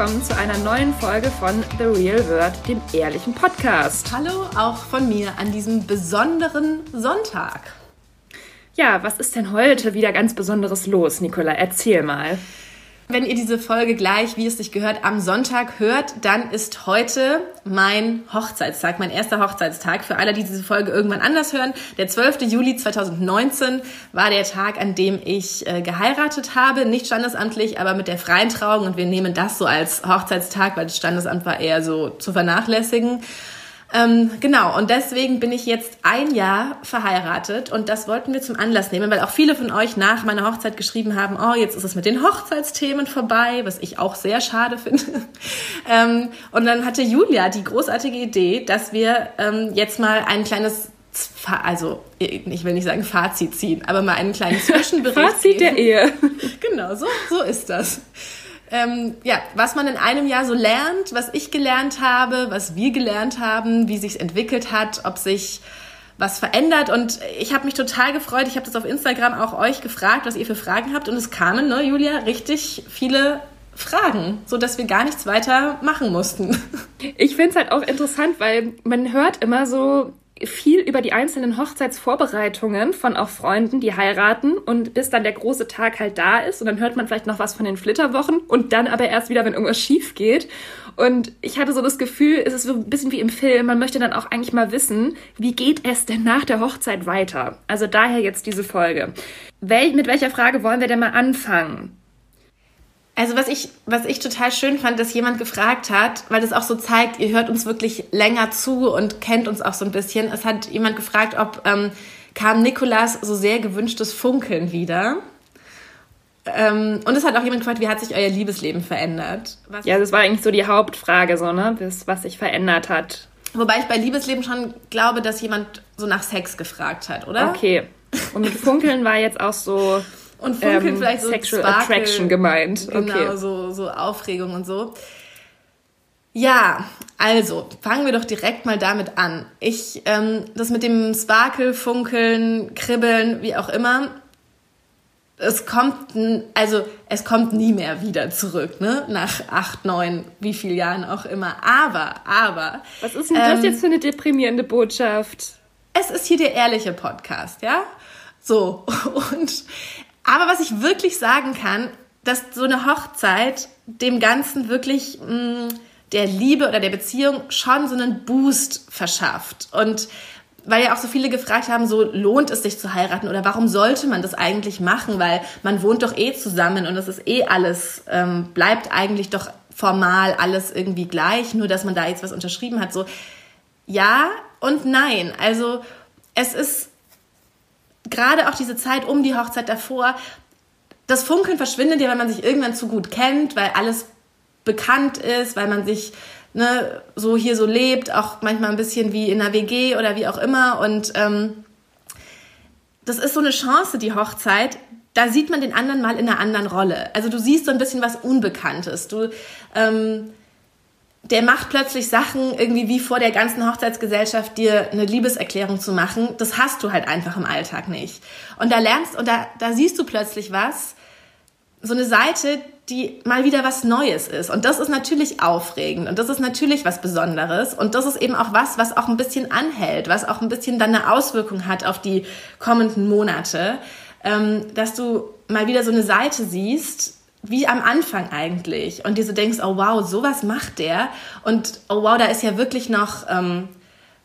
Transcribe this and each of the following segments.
Willkommen zu einer neuen Folge von The Real Word, dem ehrlichen Podcast. Hallo auch von mir an diesem besonderen Sonntag. Ja, was ist denn heute wieder ganz Besonderes los, Nicola? Erzähl mal. Wenn ihr diese Folge gleich, wie es sich gehört, am Sonntag hört, dann ist heute mein Hochzeitstag, mein erster Hochzeitstag. Für alle, die diese Folge irgendwann anders hören, der 12. Juli 2019 war der Tag, an dem ich äh, geheiratet habe. Nicht standesamtlich, aber mit der freien Trauung. Und wir nehmen das so als Hochzeitstag, weil das Standesamt war eher so zu vernachlässigen. Ähm, genau, und deswegen bin ich jetzt ein Jahr verheiratet und das wollten wir zum Anlass nehmen, weil auch viele von euch nach meiner Hochzeit geschrieben haben, oh, jetzt ist es mit den Hochzeitsthemen vorbei, was ich auch sehr schade finde. ähm, und dann hatte Julia die großartige Idee, dass wir ähm, jetzt mal ein kleines also ich will nicht sagen Fazit ziehen, aber mal einen kleinen Zwischenbericht. Fazit geben. der Ehe. Genau, so, so ist das ähm, ja, was man in einem Jahr so lernt, was ich gelernt habe, was wir gelernt haben, wie sich entwickelt hat, ob sich was verändert und ich habe mich total gefreut. Ich habe das auf Instagram auch euch gefragt, was ihr für Fragen habt und es kamen, ne, Julia, richtig viele Fragen, so dass wir gar nichts weiter machen mussten. Ich finde es halt auch interessant, weil man hört immer so viel über die einzelnen Hochzeitsvorbereitungen von auch Freunden, die heiraten und bis dann der große Tag halt da ist und dann hört man vielleicht noch was von den Flitterwochen und dann aber erst wieder, wenn irgendwas schief geht. Und ich hatte so das Gefühl, es ist so ein bisschen wie im Film, man möchte dann auch eigentlich mal wissen, wie geht es denn nach der Hochzeit weiter? Also daher jetzt diese Folge. Wel mit welcher Frage wollen wir denn mal anfangen? Also was ich, was ich total schön fand, dass jemand gefragt hat, weil das auch so zeigt, ihr hört uns wirklich länger zu und kennt uns auch so ein bisschen. Es hat jemand gefragt, ob ähm, kam Nikolas so sehr gewünschtes Funkeln wieder. Ähm, und es hat auch jemand gefragt, wie hat sich euer Liebesleben verändert? Was ja, das war eigentlich so die Hauptfrage, so, ne? Das, was sich verändert hat. Wobei ich bei Liebesleben schon glaube, dass jemand so nach Sex gefragt hat, oder? Okay. Und mit Funkeln war jetzt auch so und funkeln ähm, vielleicht so Sexual Sparkle, Attraction gemeint. Genau, okay. so, so Aufregung und so. Ja, also fangen wir doch direkt mal damit an. Ich, ähm, das mit dem Sparkle, Funkeln, Kribbeln, wie auch immer, es kommt, also es kommt nie mehr wieder zurück, ne? Nach acht, neun, wie viel Jahren auch immer. Aber, aber. Was ist denn ähm, das jetzt für eine deprimierende Botschaft? Es ist hier der ehrliche Podcast, ja? So, und aber was ich wirklich sagen kann, dass so eine Hochzeit dem Ganzen wirklich mh, mm, der Liebe oder der Beziehung schon so einen Boost verschafft. Und weil ja auch so viele gefragt haben, so lohnt es sich zu heiraten oder warum sollte man das eigentlich machen, weil man wohnt doch eh zusammen und das ist eh alles, ähm, bleibt eigentlich doch formal alles irgendwie gleich, nur dass man da jetzt was unterschrieben hat. So ja und nein. Also es ist gerade auch diese Zeit um die Hochzeit davor, das Funkeln verschwindet ja, wenn man sich irgendwann zu gut kennt, weil alles bekannt ist, weil man sich ne, so hier so lebt, auch manchmal ein bisschen wie in einer WG oder wie auch immer. Und ähm, das ist so eine Chance, die Hochzeit. Da sieht man den anderen mal in einer anderen Rolle. Also du siehst so ein bisschen was Unbekanntes. Du ähm, der macht plötzlich Sachen irgendwie wie vor der ganzen Hochzeitsgesellschaft dir eine Liebeserklärung zu machen. Das hast du halt einfach im Alltag nicht. Und da lernst und da, da siehst du plötzlich was, so eine Seite, die mal wieder was Neues ist. Und das ist natürlich aufregend und das ist natürlich was Besonderes. Und das ist eben auch was, was auch ein bisschen anhält, was auch ein bisschen dann eine Auswirkung hat auf die kommenden Monate, ähm, dass du mal wieder so eine Seite siehst, wie am Anfang eigentlich. Und dir so denkst, oh wow, sowas macht der. Und oh wow, da ist ja wirklich noch, ähm,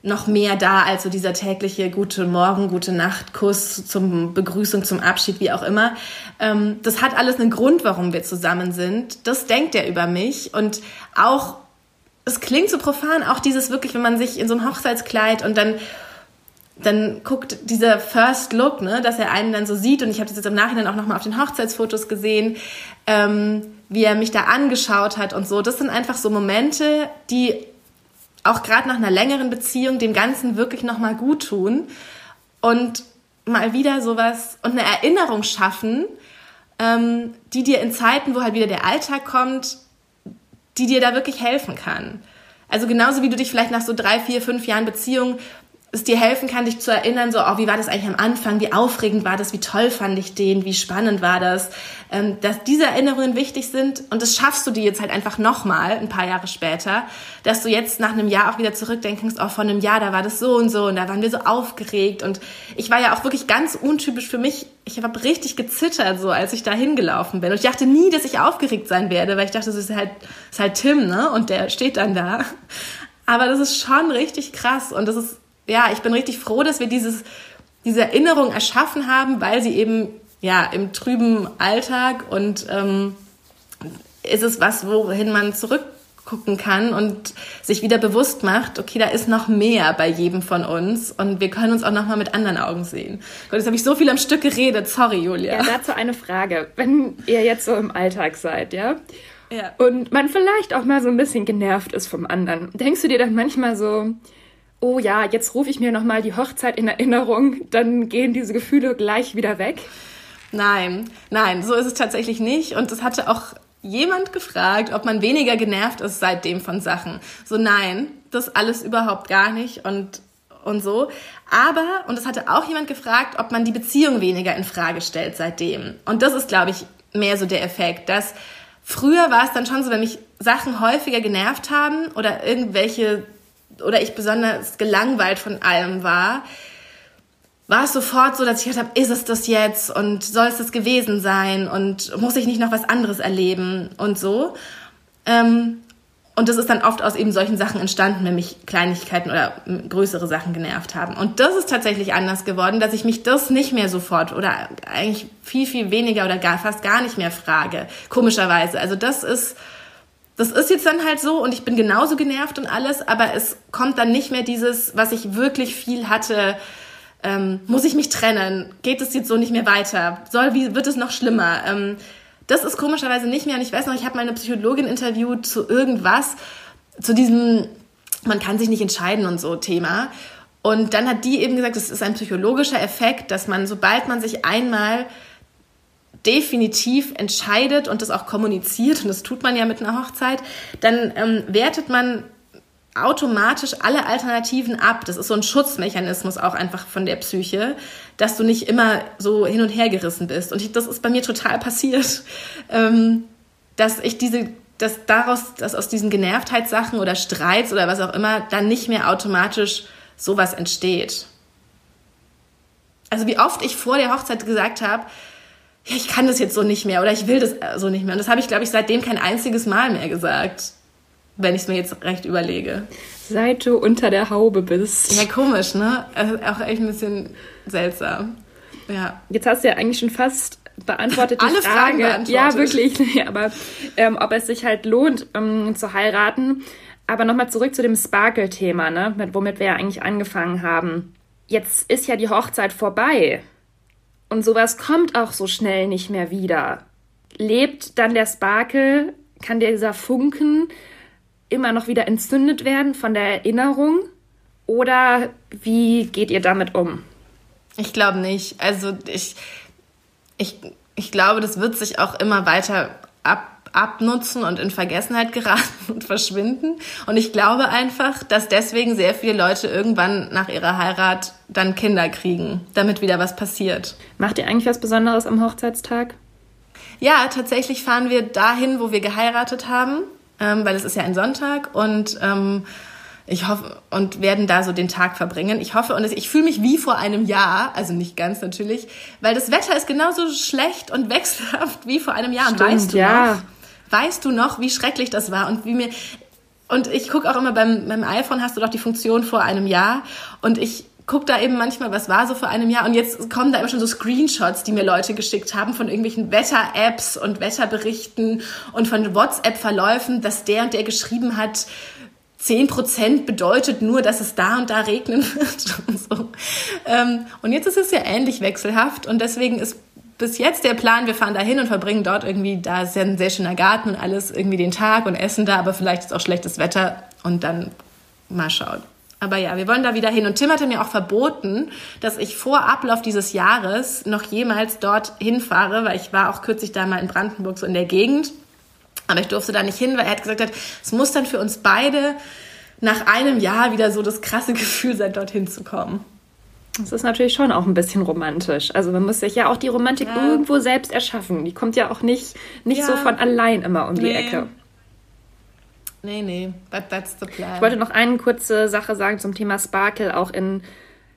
noch mehr da als so dieser tägliche gute Morgen, gute Nacht, Kuss zum Begrüßung, zum Abschied, wie auch immer. Ähm, das hat alles einen Grund, warum wir zusammen sind. Das denkt er über mich. Und auch, es klingt so profan, auch dieses wirklich, wenn man sich in so ein Hochzeitskleid und dann dann guckt dieser First Look, ne, dass er einen dann so sieht und ich habe das jetzt im Nachhinein auch nochmal auf den Hochzeitsfotos gesehen, ähm, wie er mich da angeschaut hat und so. Das sind einfach so Momente, die auch gerade nach einer längeren Beziehung dem Ganzen wirklich nochmal gut tun und mal wieder sowas und eine Erinnerung schaffen, ähm, die dir in Zeiten, wo halt wieder der Alltag kommt, die dir da wirklich helfen kann. Also genauso wie du dich vielleicht nach so drei, vier, fünf Jahren Beziehung es dir helfen kann, dich zu erinnern, so, oh, wie war das eigentlich am Anfang, wie aufregend war das, wie toll fand ich den, wie spannend war das, ähm, dass diese Erinnerungen wichtig sind und das schaffst du dir jetzt halt einfach nochmal, ein paar Jahre später, dass du jetzt nach einem Jahr auch wieder zurückdenkst, oh, vor einem Jahr, da war das so und so und da waren wir so aufgeregt. Und ich war ja auch wirklich ganz untypisch für mich, ich habe richtig gezittert, so, als ich da hingelaufen bin. Und ich dachte nie, dass ich aufgeregt sein werde, weil ich dachte, das ist halt, das ist halt Tim, ne, und der steht dann da. Aber das ist schon richtig krass. Und das ist ja, ich bin richtig froh, dass wir dieses, diese Erinnerung erschaffen haben, weil sie eben ja im trüben Alltag und ähm, ist es was, wohin man zurückgucken kann und sich wieder bewusst macht, okay, da ist noch mehr bei jedem von uns und wir können uns auch noch mal mit anderen Augen sehen. Gott, jetzt habe ich so viel am Stück geredet. Sorry, Julia. Ja, dazu eine Frage. Wenn ihr jetzt so im Alltag seid, ja? Ja. Und man vielleicht auch mal so ein bisschen genervt ist vom anderen. Denkst du dir dann manchmal so, oh ja, jetzt rufe ich mir nochmal die Hochzeit in Erinnerung, dann gehen diese Gefühle gleich wieder weg? Nein, nein, so ist es tatsächlich nicht. Und es hatte auch jemand gefragt, ob man weniger genervt ist seitdem von Sachen. So nein, das alles überhaupt gar nicht und und so. Aber und es hatte auch jemand gefragt, ob man die Beziehung weniger in Frage stellt seitdem. Und das ist, glaube ich, mehr so der Effekt, dass früher war es dann schon so, wenn mich Sachen häufiger genervt haben oder irgendwelche oder ich besonders gelangweilt von allem war, war es sofort so, dass ich gedacht habe, ist es das jetzt und soll es das gewesen sein und muss ich nicht noch was anderes erleben und so. Ähm, und das ist dann oft aus eben solchen Sachen entstanden, wenn mich Kleinigkeiten oder größere Sachen genervt haben. Und das ist tatsächlich anders geworden, dass ich mich das nicht mehr sofort oder eigentlich viel, viel weniger oder gar fast gar nicht mehr frage. Komischerweise. Also das ist das ist jetzt dann halt so und ich bin genauso genervt und alles, aber es kommt dann nicht mehr dieses, was ich wirklich viel hatte. Ähm, muss ich mich trennen? Geht es jetzt so nicht mehr weiter? Soll, wie, wird es noch schlimmer? Ähm, das ist komischerweise nicht mehr. Und ich weiß noch, ich habe mal eine Psychologin interviewt zu irgendwas, zu diesem, man kann sich nicht entscheiden und so Thema. Und dann hat die eben gesagt, es ist ein psychologischer Effekt, dass man, sobald man sich einmal definitiv entscheidet und das auch kommuniziert, und das tut man ja mit einer Hochzeit, dann ähm, wertet man automatisch alle Alternativen ab. Das ist so ein Schutzmechanismus auch einfach von der Psyche, dass du nicht immer so hin und her gerissen bist. Und ich, das ist bei mir total passiert, ähm, dass ich diese, dass daraus, dass aus diesen Genervtheitssachen oder Streits oder was auch immer dann nicht mehr automatisch sowas entsteht. Also wie oft ich vor der Hochzeit gesagt habe, ja, ich kann das jetzt so nicht mehr oder ich will das äh, so nicht mehr. Und das habe ich, glaube ich, seitdem kein einziges Mal mehr gesagt, wenn ich es mir jetzt recht überlege. Seit du unter der Haube bist. Ja, komisch, ne? Also auch echt ein bisschen seltsam. Ja. Jetzt hast du ja eigentlich schon fast beantwortet die Alle Frage. Fragen beantwortet. Ja, wirklich. aber ähm, ob es sich halt lohnt, ähm, zu heiraten. Aber nochmal zurück zu dem Sparkle-Thema, ne? Mit, womit wir ja eigentlich angefangen haben. Jetzt ist ja die Hochzeit vorbei. Und sowas kommt auch so schnell nicht mehr wieder. Lebt dann der Sparkel, kann dieser Funken immer noch wieder entzündet werden von der Erinnerung? Oder wie geht ihr damit um? Ich glaube nicht. Also ich, ich, ich glaube, das wird sich auch immer weiter ab, abnutzen und in Vergessenheit geraten und verschwinden. Und ich glaube einfach, dass deswegen sehr viele Leute irgendwann nach ihrer Heirat dann Kinder kriegen, damit wieder was passiert. Macht ihr eigentlich was Besonderes am Hochzeitstag? Ja, tatsächlich fahren wir dahin, wo wir geheiratet haben, ähm, weil es ist ja ein Sonntag und ähm, ich hoffe und werden da so den Tag verbringen. Ich hoffe und ich fühle mich wie vor einem Jahr, also nicht ganz natürlich, weil das Wetter ist genauso schlecht und wechselhaft wie vor einem Jahr. Stimmt, und weißt du ja. noch, Weißt du noch, wie schrecklich das war und wie mir und ich gucke auch immer beim, beim iPhone hast du doch die Funktion vor einem Jahr und ich guck da eben manchmal, was war so vor einem Jahr und jetzt kommen da immer schon so Screenshots, die mir Leute geschickt haben von irgendwelchen Wetter-Apps und Wetterberichten und von WhatsApp-Verläufen, dass der und der geschrieben hat, 10% bedeutet nur, dass es da und da regnen wird und so. Ähm, und jetzt ist es ja ähnlich wechselhaft und deswegen ist bis jetzt der Plan, wir fahren da hin und verbringen dort irgendwie, da ist ja ein sehr schöner Garten und alles, irgendwie den Tag und essen da, aber vielleicht ist auch schlechtes Wetter und dann mal schauen. Aber ja, wir wollen da wieder hin. Und Tim hatte mir auch verboten, dass ich vor Ablauf dieses Jahres noch jemals dort hinfahre, weil ich war auch kürzlich da mal in Brandenburg so in der Gegend. Aber ich durfte da nicht hin, weil er hat gesagt hat, es muss dann für uns beide nach einem Jahr wieder so das krasse Gefühl sein, dorthin zu kommen. Das ist natürlich schon auch ein bisschen romantisch. Also man muss sich ja auch die Romantik ja. irgendwo selbst erschaffen. Die kommt ja auch nicht, nicht ja. so von allein immer um die nee. Ecke. Nee, nee, but that's the plan. Ich wollte noch eine kurze Sache sagen zum Thema Sparkle, auch in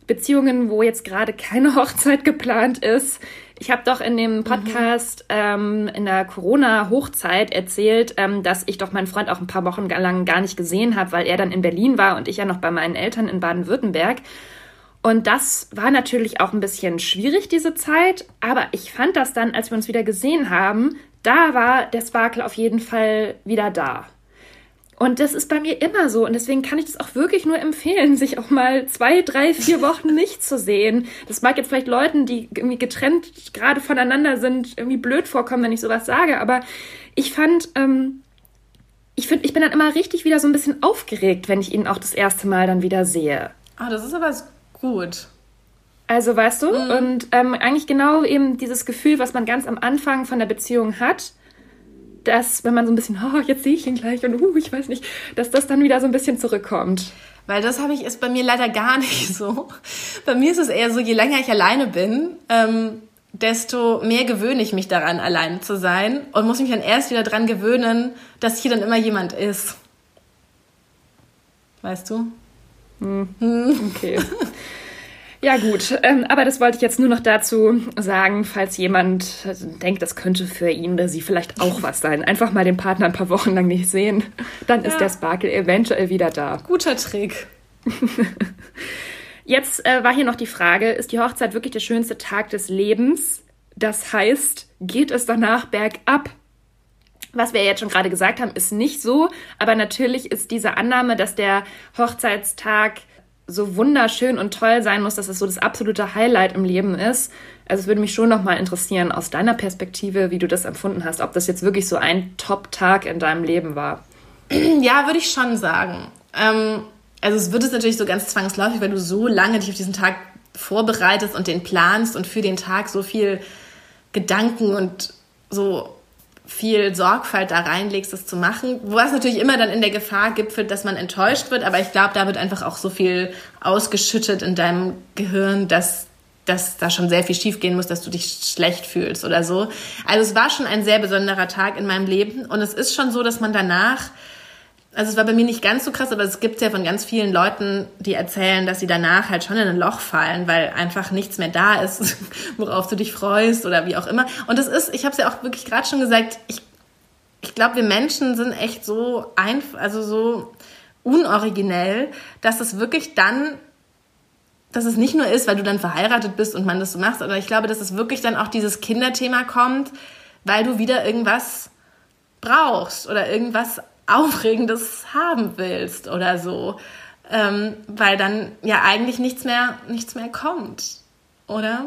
Beziehungen, wo jetzt gerade keine Hochzeit geplant ist. Ich habe doch in dem mhm. Podcast mhm. ähm, in der Corona-Hochzeit erzählt, ähm, dass ich doch meinen Freund auch ein paar Wochen lang gar nicht gesehen habe, weil er dann in Berlin war und ich ja noch bei meinen Eltern in Baden-Württemberg. Und das war natürlich auch ein bisschen schwierig, diese Zeit. Aber ich fand das dann, als wir uns wieder gesehen haben, da war der Sparkle auf jeden Fall wieder da. Und das ist bei mir immer so. Und deswegen kann ich das auch wirklich nur empfehlen, sich auch mal zwei, drei, vier Wochen nicht zu sehen. Das mag jetzt vielleicht Leuten, die irgendwie getrennt gerade voneinander sind, irgendwie blöd vorkommen, wenn ich sowas sage. Aber ich fand, ähm, ich finde, ich bin dann immer richtig wieder so ein bisschen aufgeregt, wenn ich ihn auch das erste Mal dann wieder sehe. Ah, das ist aber gut. Also weißt du, mhm. und ähm, eigentlich genau eben dieses Gefühl, was man ganz am Anfang von der Beziehung hat, dass, wenn man so ein bisschen, oh, jetzt sehe ich ihn gleich und uh, ich weiß nicht, dass das dann wieder so ein bisschen zurückkommt. Weil das habe ich, ist bei mir leider gar nicht so. Bei mir ist es eher so, je länger ich alleine bin, ähm, desto mehr gewöhne ich mich daran, allein zu sein und muss mich dann erst wieder daran gewöhnen, dass hier dann immer jemand ist. Weißt du? Hm. hm. Okay. Ja, gut. Ähm, aber das wollte ich jetzt nur noch dazu sagen, falls jemand denkt, das könnte für ihn oder sie vielleicht auch was sein. Einfach mal den Partner ein paar Wochen lang nicht sehen. Dann ja. ist der Sparkle eventuell wieder da. Guter Trick. Jetzt äh, war hier noch die Frage, ist die Hochzeit wirklich der schönste Tag des Lebens? Das heißt, geht es danach bergab? Was wir jetzt schon gerade gesagt haben, ist nicht so, aber natürlich ist diese Annahme, dass der Hochzeitstag so wunderschön und toll sein muss, dass es so das absolute Highlight im Leben ist. Also es würde mich schon nochmal interessieren aus deiner Perspektive, wie du das empfunden hast, ob das jetzt wirklich so ein Top-Tag in deinem Leben war. Ja, würde ich schon sagen. Ähm, also es wird es natürlich so ganz zwangsläufig, weil du so lange dich auf diesen Tag vorbereitest und den planst und für den Tag so viel Gedanken und so viel Sorgfalt da reinlegst, das zu machen. Was natürlich immer dann in der Gefahr gipfelt, dass man enttäuscht wird. Aber ich glaube, da wird einfach auch so viel ausgeschüttet in deinem Gehirn, dass, dass da schon sehr viel schiefgehen muss, dass du dich schlecht fühlst oder so. Also es war schon ein sehr besonderer Tag in meinem Leben. Und es ist schon so, dass man danach also es war bei mir nicht ganz so krass, aber es gibt ja von ganz vielen Leuten, die erzählen, dass sie danach halt schon in ein Loch fallen, weil einfach nichts mehr da ist, worauf du dich freust oder wie auch immer. Und das ist, ich habe es ja auch wirklich gerade schon gesagt, ich, ich glaube, wir Menschen sind echt so einfach, also so unoriginell, dass es wirklich dann dass es nicht nur ist, weil du dann verheiratet bist und man das so macht, aber ich glaube, dass es wirklich dann auch dieses Kinderthema kommt, weil du wieder irgendwas brauchst oder irgendwas Aufregendes haben willst oder so. Ähm, weil dann ja eigentlich nichts mehr, nichts mehr kommt, oder?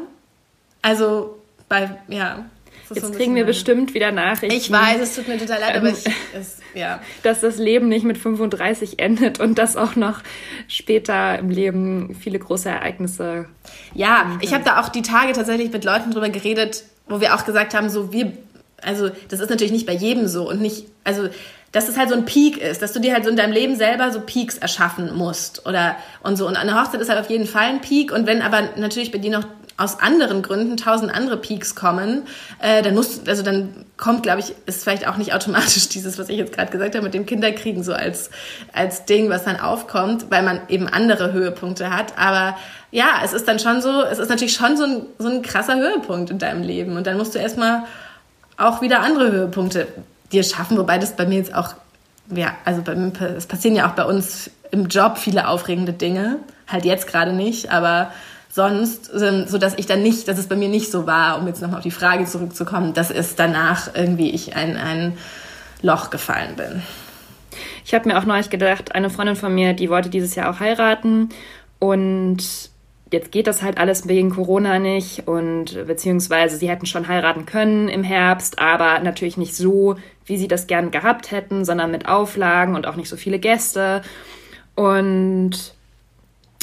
Also bei, ja. Jetzt so kriegen wir bestimmt wieder Nachrichten. Ich weiß, es tut mir total leid, ähm, aber ich, es, ja. Dass das Leben nicht mit 35 endet und dass auch noch später im Leben viele große Ereignisse. Ja, ich habe da auch die Tage tatsächlich mit Leuten drüber geredet, wo wir auch gesagt haben, so wir, also das ist natürlich nicht bei jedem so und nicht, also dass es halt so ein Peak ist, dass du dir halt so in deinem Leben selber so Peaks erschaffen musst oder und so. Und eine Hochzeit ist halt auf jeden Fall ein Peak. Und wenn aber natürlich bei dir noch aus anderen Gründen tausend andere Peaks kommen, äh, dann musst also dann kommt, glaube ich, ist vielleicht auch nicht automatisch dieses, was ich jetzt gerade gesagt habe, mit dem Kinderkriegen so als, als Ding, was dann aufkommt, weil man eben andere Höhepunkte hat. Aber ja, es ist dann schon so, es ist natürlich schon so ein, so ein krasser Höhepunkt in deinem Leben. Und dann musst du erstmal auch wieder andere Höhepunkte dir schaffen, wobei das bei mir jetzt auch, ja, also bei es passieren ja auch bei uns im Job viele aufregende Dinge, halt jetzt gerade nicht, aber sonst, so dass ich dann nicht, dass es bei mir nicht so war, um jetzt nochmal auf die Frage zurückzukommen, dass es danach irgendwie ich ein, ein Loch gefallen bin. Ich habe mir auch neulich gedacht, eine Freundin von mir, die wollte dieses Jahr auch heiraten und jetzt geht das halt alles wegen Corona nicht und beziehungsweise sie hätten schon heiraten können im Herbst, aber natürlich nicht so, wie sie das gern gehabt hätten, sondern mit Auflagen und auch nicht so viele Gäste. Und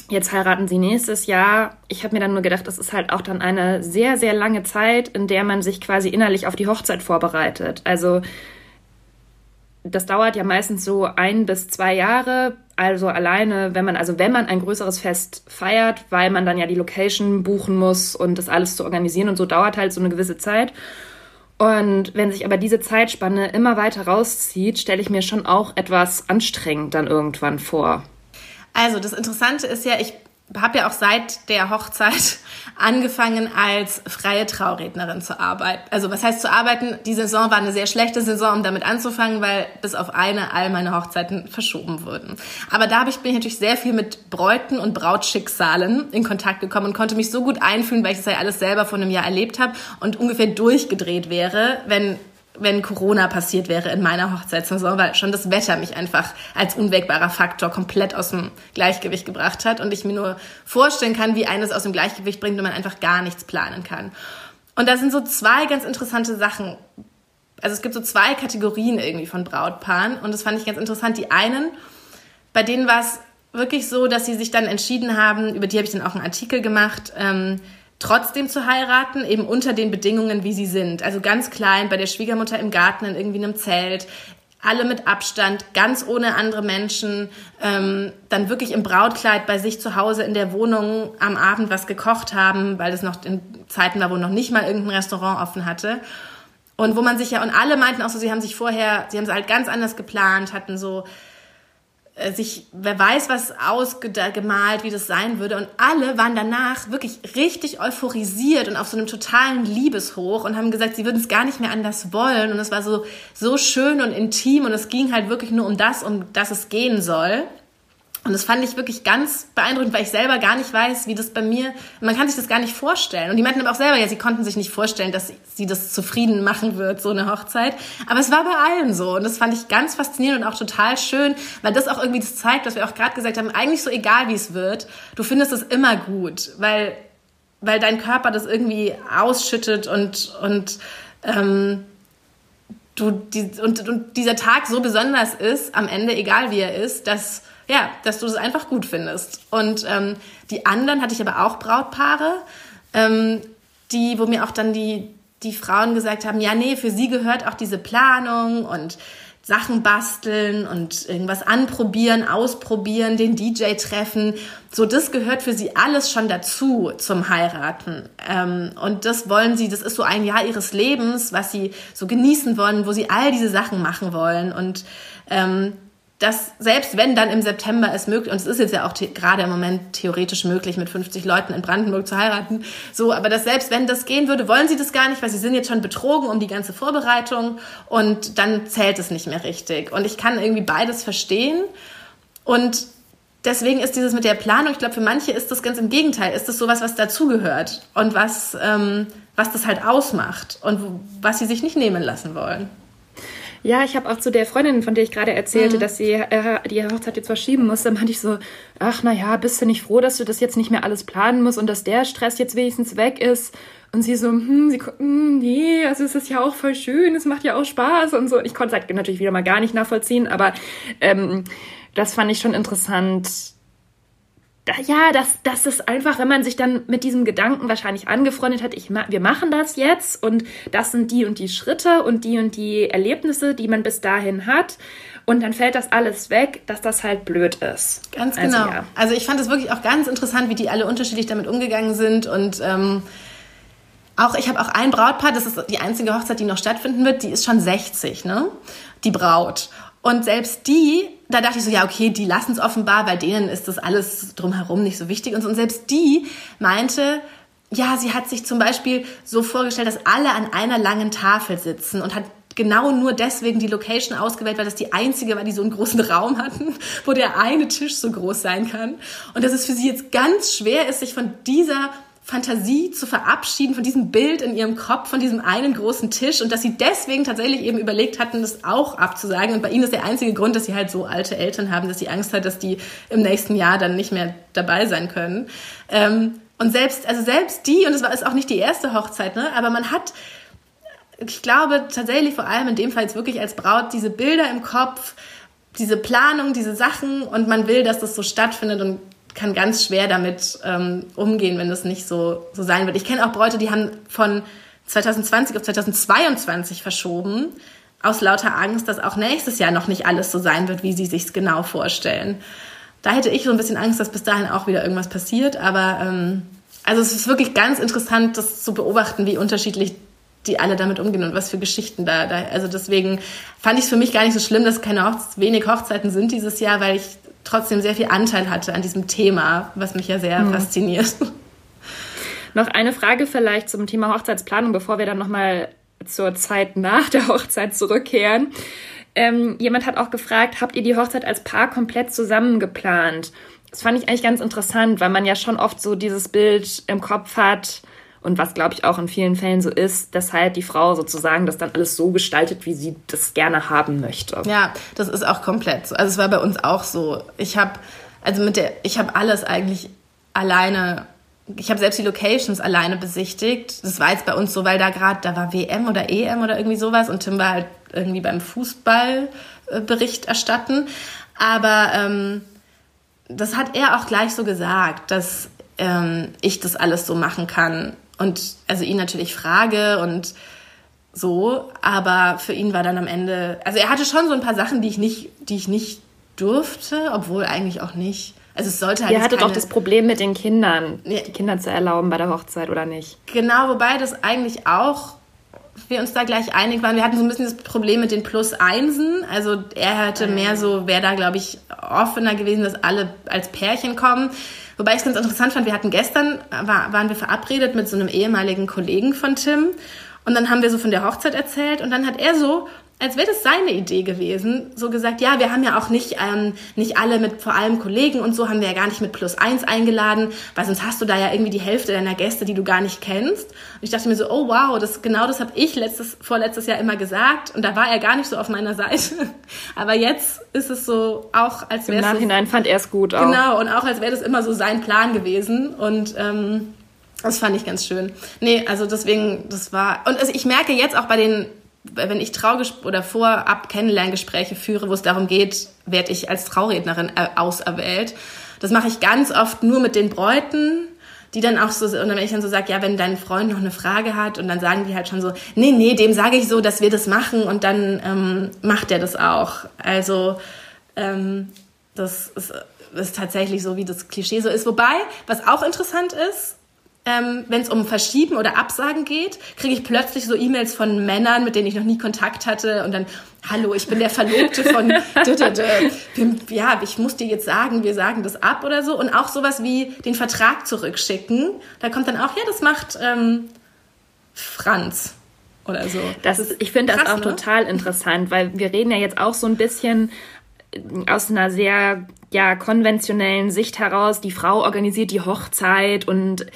jetzt heiraten sie nächstes Jahr. Ich habe mir dann nur gedacht, das ist halt auch dann eine sehr, sehr lange Zeit, in der man sich quasi innerlich auf die Hochzeit vorbereitet. Also das dauert ja meistens so ein bis zwei Jahre, Also alleine, wenn man, also wenn man ein größeres Fest feiert, weil man dann ja die Location buchen muss und das alles zu organisieren und so dauert halt so eine gewisse Zeit. Und wenn sich aber diese Zeitspanne immer weiter rauszieht, stelle ich mir schon auch etwas anstrengend dann irgendwann vor. Also das Interessante ist ja, ich habe ja auch seit der Hochzeit angefangen als freie Traurednerin zu arbeiten. Also was heißt zu arbeiten? Die Saison war eine sehr schlechte Saison, um damit anzufangen, weil bis auf eine all meine Hochzeiten verschoben wurden. Aber da bin ich natürlich sehr viel mit Bräuten und Brautschicksalen in Kontakt gekommen und konnte mich so gut einfühlen, weil ich das ja alles selber vor einem Jahr erlebt habe und ungefähr durchgedreht wäre, wenn wenn Corona passiert wäre in meiner Hochzeitssaison, weil schon das Wetter mich einfach als unwägbarer Faktor komplett aus dem Gleichgewicht gebracht hat und ich mir nur vorstellen kann, wie eines aus dem Gleichgewicht bringt, wenn man einfach gar nichts planen kann. Und da sind so zwei ganz interessante Sachen. Also es gibt so zwei Kategorien irgendwie von Brautpaaren und das fand ich ganz interessant. Die einen, bei denen war es wirklich so, dass sie sich dann entschieden haben, über die habe ich dann auch einen Artikel gemacht, ähm, trotzdem zu heiraten, eben unter den Bedingungen, wie sie sind. Also ganz klein, bei der Schwiegermutter im Garten, in irgendwie einem Zelt, alle mit Abstand, ganz ohne andere Menschen, ähm, dann wirklich im Brautkleid bei sich zu Hause in der Wohnung am Abend was gekocht haben, weil es noch in Zeiten war, wo noch nicht mal irgendein Restaurant offen hatte. Und wo man sich ja, und alle meinten auch so, sie haben sich vorher, sie haben es halt ganz anders geplant, hatten so sich, wer weiß, was ausgemalt, wie das sein würde. Und alle waren danach wirklich richtig euphorisiert und auf so einem totalen Liebeshoch und haben gesagt, sie würden es gar nicht mehr anders wollen. Und es war so, so schön und intim und es ging halt wirklich nur um das, um das es gehen soll. Und das fand ich wirklich ganz beeindruckend, weil ich selber gar nicht weiß, wie das bei mir, man kann sich das gar nicht vorstellen. Und die meinten aber auch selber, ja, sie konnten sich nicht vorstellen, dass sie das zufrieden machen wird, so eine Hochzeit. Aber es war bei allen so. Und das fand ich ganz faszinierend und auch total schön, weil das auch irgendwie das zeigt, was wir auch gerade gesagt haben, eigentlich so egal, wie es wird, du findest es immer gut, weil, weil dein Körper das irgendwie ausschüttet und, und, ähm, du, die, und, und dieser Tag so besonders ist, am Ende, egal wie er ist, dass, ja, dass du es einfach gut findest. Und ähm, die anderen hatte ich aber auch Brautpaare, ähm, die, wo mir auch dann die, die Frauen gesagt haben, ja, nee, für sie gehört auch diese Planung und Sachen basteln und irgendwas anprobieren, ausprobieren, den DJ treffen. So, das gehört für sie alles schon dazu zum Heiraten. Ähm, und das wollen sie, das ist so ein Jahr ihres Lebens, was sie so genießen wollen, wo sie all diese Sachen machen wollen. Und ähm, dass selbst wenn dann im September es möglich, und es ist jetzt ja auch gerade im Moment theoretisch möglich, mit 50 Leuten in Brandenburg zu heiraten, so, aber dass selbst wenn das gehen würde, wollen sie das gar nicht, weil sie sind jetzt schon betrogen um die ganze Vorbereitung und dann zählt es nicht mehr richtig. Und ich kann irgendwie beides verstehen und deswegen ist dieses mit der Planung, ich glaube, für manche ist das ganz im Gegenteil, ist das sowas, was dazugehört und was, ähm, was das halt ausmacht und was sie sich nicht nehmen lassen wollen. Ja, ich habe auch zu der Freundin, von der ich gerade erzählte, mhm. dass sie äh, die Hochzeit jetzt verschieben musste, meinte ich so, ach na ja, bist du nicht froh, dass du das jetzt nicht mehr alles planen musst und dass der Stress jetzt wenigstens weg ist? Und sie so, hm, sie, hm, nee, also es ist ja auch voll schön, es macht ja auch Spaß und so. Und ich konnte es halt natürlich wieder mal gar nicht nachvollziehen, aber ähm, das fand ich schon interessant, ja, das, das ist einfach, wenn man sich dann mit diesem Gedanken wahrscheinlich angefreundet hat, ich, wir machen das jetzt und das sind die und die Schritte und die und die Erlebnisse, die man bis dahin hat. Und dann fällt das alles weg, dass das halt blöd ist. Ganz also, genau. Also, ja. also ich fand es wirklich auch ganz interessant, wie die alle unterschiedlich damit umgegangen sind und ähm, auch, ich habe auch ein Brautpaar, das ist die einzige Hochzeit, die noch stattfinden wird, die ist schon 60, ne? Die Braut. Und selbst die, da dachte ich so, ja, okay, die lassen es offenbar, bei denen ist das alles drumherum nicht so wichtig und so. Und selbst die meinte, ja, sie hat sich zum Beispiel so vorgestellt, dass alle an einer langen Tafel sitzen und hat genau nur deswegen die Location ausgewählt, weil das die einzige war, die so einen großen Raum hatten, wo der eine Tisch so groß sein kann. Und dass es für sie jetzt ganz schwer ist, sich von dieser Fantasie zu verabschieden, von diesem Bild in ihrem Kopf, von diesem einen großen Tisch und dass sie deswegen tatsächlich eben überlegt hatten, das auch abzusagen. Und bei ihnen ist der einzige Grund, dass sie halt so alte Eltern haben, dass sie Angst hat, dass die im nächsten Jahr dann nicht mehr dabei sein können. Ähm, und selbst, also selbst die, und es war ist auch nicht die erste Hochzeit, ne, aber man hat, ich glaube tatsächlich vor allem in dem Fall jetzt wirklich als Braut diese Bilder im Kopf, diese Planung, diese Sachen und man will, dass das so stattfindet und kann ganz schwer damit ähm, umgehen, wenn das nicht so, so sein wird. Ich kenne auch Bräute, die haben von 2020 auf 2022 verschoben, aus lauter Angst, dass auch nächstes Jahr noch nicht alles so sein wird, wie sie sich genau vorstellen. Da hätte ich so ein bisschen Angst, dass bis dahin auch wieder irgendwas passiert. Aber ähm, also es ist wirklich ganz interessant, das zu beobachten, wie unterschiedlich die alle damit umgehen und was für Geschichten da. da also deswegen fand ich es für mich gar nicht so schlimm, dass keine Hochze wenig Hochzeiten sind dieses Jahr, weil ich trotzdem sehr viel Anteil hatte an diesem Thema, was mich ja sehr mhm. fasziniert. Noch eine Frage vielleicht zum Thema Hochzeitsplanung, bevor wir dann nochmal zur Zeit nach der Hochzeit zurückkehren. Ähm, jemand hat auch gefragt, habt ihr die Hochzeit als Paar komplett zusammen geplant? Das fand ich eigentlich ganz interessant, weil man ja schon oft so dieses Bild im Kopf hat und was, glaube ich, auch in vielen Fällen so ist, dass halt die Frau sozusagen das dann alles so gestaltet, wie sie das gerne haben möchte. Ja, das ist auch komplett so. Also es war bei uns auch so. Ich habe, also mit der, ich habe alles eigentlich alleine ich habe selbst die Locations alleine besichtigt. Das war jetzt bei uns so, weil da gerade, da war WM oder EM oder irgendwie sowas und Tim war halt irgendwie beim Fußballbericht erstatten. Aber ähm, das hat er auch gleich so gesagt, dass ähm, ich das alles so machen kann. Und also ihn natürlich frage und so, aber für ihn war dann am Ende, also er hatte schon so ein paar Sachen, die ich nicht, die ich nicht durfte, obwohl eigentlich auch nicht. Also es sollte halt. Ihr hattet doch das Problem mit den Kindern, ja. die Kinder zu erlauben bei der Hochzeit, oder nicht? Genau, wobei das eigentlich auch wir uns da gleich einig waren. Wir hatten so ein bisschen das Problem mit den Plus-Einsen. Also er hätte mhm. mehr so, wäre da, glaube ich, offener gewesen, dass alle als Pärchen kommen. Wobei ich es ganz interessant fand, wir hatten gestern, war, waren wir verabredet mit so einem ehemaligen Kollegen von Tim. Und dann haben wir so von der Hochzeit erzählt und dann hat er so als wäre das seine Idee gewesen, so gesagt, ja, wir haben ja auch nicht, ähm, nicht alle mit, vor allem Kollegen und so, haben wir ja gar nicht mit plus eins eingeladen, weil sonst hast du da ja irgendwie die Hälfte deiner Gäste, die du gar nicht kennst. Und ich dachte mir so, oh wow, das, genau das habe ich letztes, vorletztes Jahr immer gesagt und da war er gar nicht so auf meiner Seite. Aber jetzt ist es so auch, als wäre Im Nachhinein so, fand er es gut auch. Genau, und auch als wäre das immer so sein Plan gewesen und ähm, das fand ich ganz schön. Nee, also deswegen, das war. Und also ich merke jetzt auch bei den wenn ich Traugesp oder vorab Kennenlerngespräche führe, wo es darum geht, werde ich als Traurednerin äh, auserwählt. Das mache ich ganz oft nur mit den Bräuten, die dann auch so, und wenn ich dann so sage, ja, wenn dein Freund noch eine Frage hat, und dann sagen die halt schon so, nee, nee, dem sage ich so, dass wir das machen, und dann ähm, macht er das auch. Also ähm, das ist, ist tatsächlich so, wie das Klischee so ist. Wobei, was auch interessant ist, ähm, wenn es um Verschieben oder Absagen geht, kriege ich plötzlich so E-Mails von Männern, mit denen ich noch nie Kontakt hatte und dann, hallo, ich bin der Verlobte von, ja, ich muss dir jetzt sagen, wir sagen das ab oder so und auch sowas wie den Vertrag zurückschicken. Da kommt dann auch, ja, das macht ähm, Franz oder so. Das, ich finde das auch ne? total interessant, weil wir reden ja jetzt auch so ein bisschen aus einer sehr ja konventionellen Sicht heraus, die Frau organisiert die Hochzeit und